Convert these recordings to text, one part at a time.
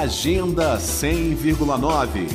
Agenda 100,9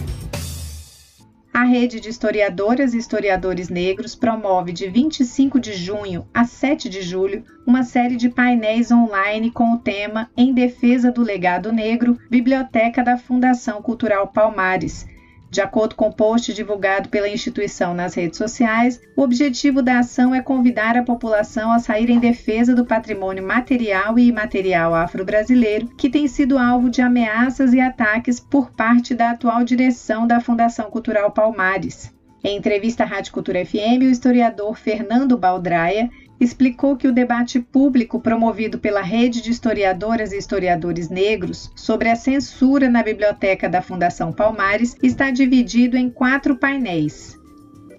a Rede de Historiadoras e Historiadores Negros promove de 25 de junho a 7 de julho uma série de painéis online com o tema Em Defesa do Legado Negro, Biblioteca da Fundação Cultural Palmares, de acordo com o post divulgado pela instituição nas redes sociais, o objetivo da ação é convidar a população a sair em defesa do patrimônio material e imaterial afro-brasileiro, que tem sido alvo de ameaças e ataques por parte da atual direção da Fundação Cultural Palmares. Em entrevista à Rádio Cultura FM, o historiador Fernando Baldraia explicou que o debate público promovido pela Rede de Historiadoras e Historiadores Negros sobre a censura na biblioteca da Fundação Palmares está dividido em quatro painéis.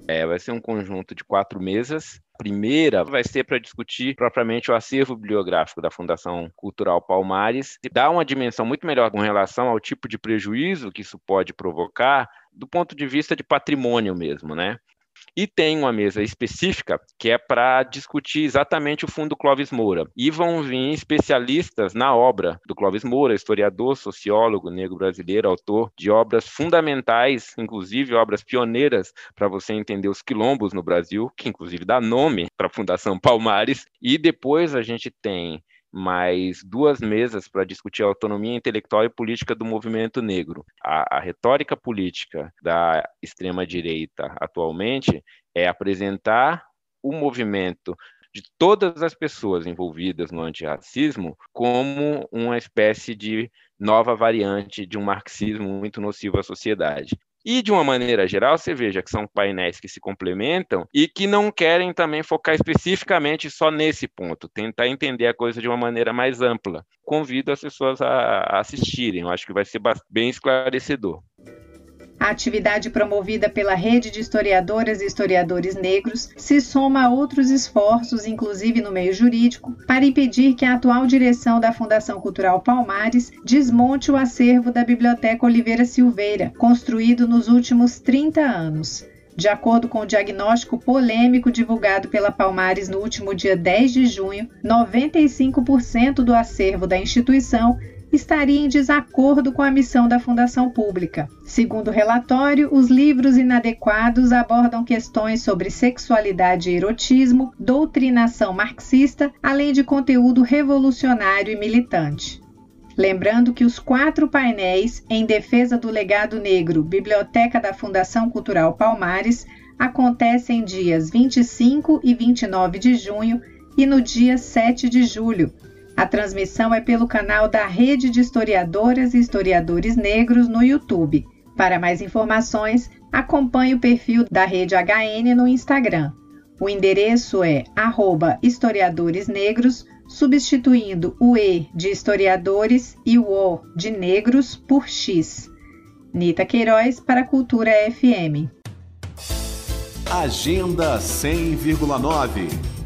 É, vai ser um conjunto de quatro mesas. Primeira vai ser para discutir propriamente o acervo bibliográfico da Fundação Cultural Palmares, e dá uma dimensão muito melhor com relação ao tipo de prejuízo que isso pode provocar do ponto de vista de patrimônio mesmo, né? E tem uma mesa específica que é para discutir exatamente o fundo Clóvis Moura. E vão vir especialistas na obra do Clóvis Moura, historiador, sociólogo, negro brasileiro, autor de obras fundamentais, inclusive obras pioneiras para você entender os quilombos no Brasil, que inclusive dá nome para a Fundação Palmares. E depois a gente tem mais duas mesas para discutir a autonomia intelectual e política do movimento negro. A, a retórica política da extrema-direita atualmente é apresentar o movimento de todas as pessoas envolvidas no antirracismo como uma espécie de nova variante de um marxismo muito nocivo à sociedade. E, de uma maneira geral, você veja que são painéis que se complementam e que não querem também focar especificamente só nesse ponto, tentar entender a coisa de uma maneira mais ampla. Convido as pessoas a assistirem, eu acho que vai ser bem esclarecedor. A atividade promovida pela Rede de Historiadoras e Historiadores Negros se soma a outros esforços, inclusive no meio jurídico, para impedir que a atual direção da Fundação Cultural Palmares desmonte o acervo da Biblioteca Oliveira Silveira, construído nos últimos 30 anos. De acordo com o diagnóstico polêmico divulgado pela Palmares no último dia 10 de junho, 95% do acervo da instituição estaria em desacordo com a missão da Fundação Pública. Segundo o relatório, os livros inadequados abordam questões sobre sexualidade e erotismo, doutrinação marxista, além de conteúdo revolucionário e militante. Lembrando que os quatro painéis em defesa do legado negro, Biblioteca da Fundação Cultural Palmares, acontecem dias 25 e 29 de junho e no dia 7 de julho, a transmissão é pelo canal da Rede de Historiadoras e Historiadores Negros no YouTube. Para mais informações, acompanhe o perfil da Rede HN no Instagram. O endereço é historiadoresnegros, substituindo o E de historiadores e o O de negros por X. Nita Queiroz para a Cultura FM. Agenda 100,9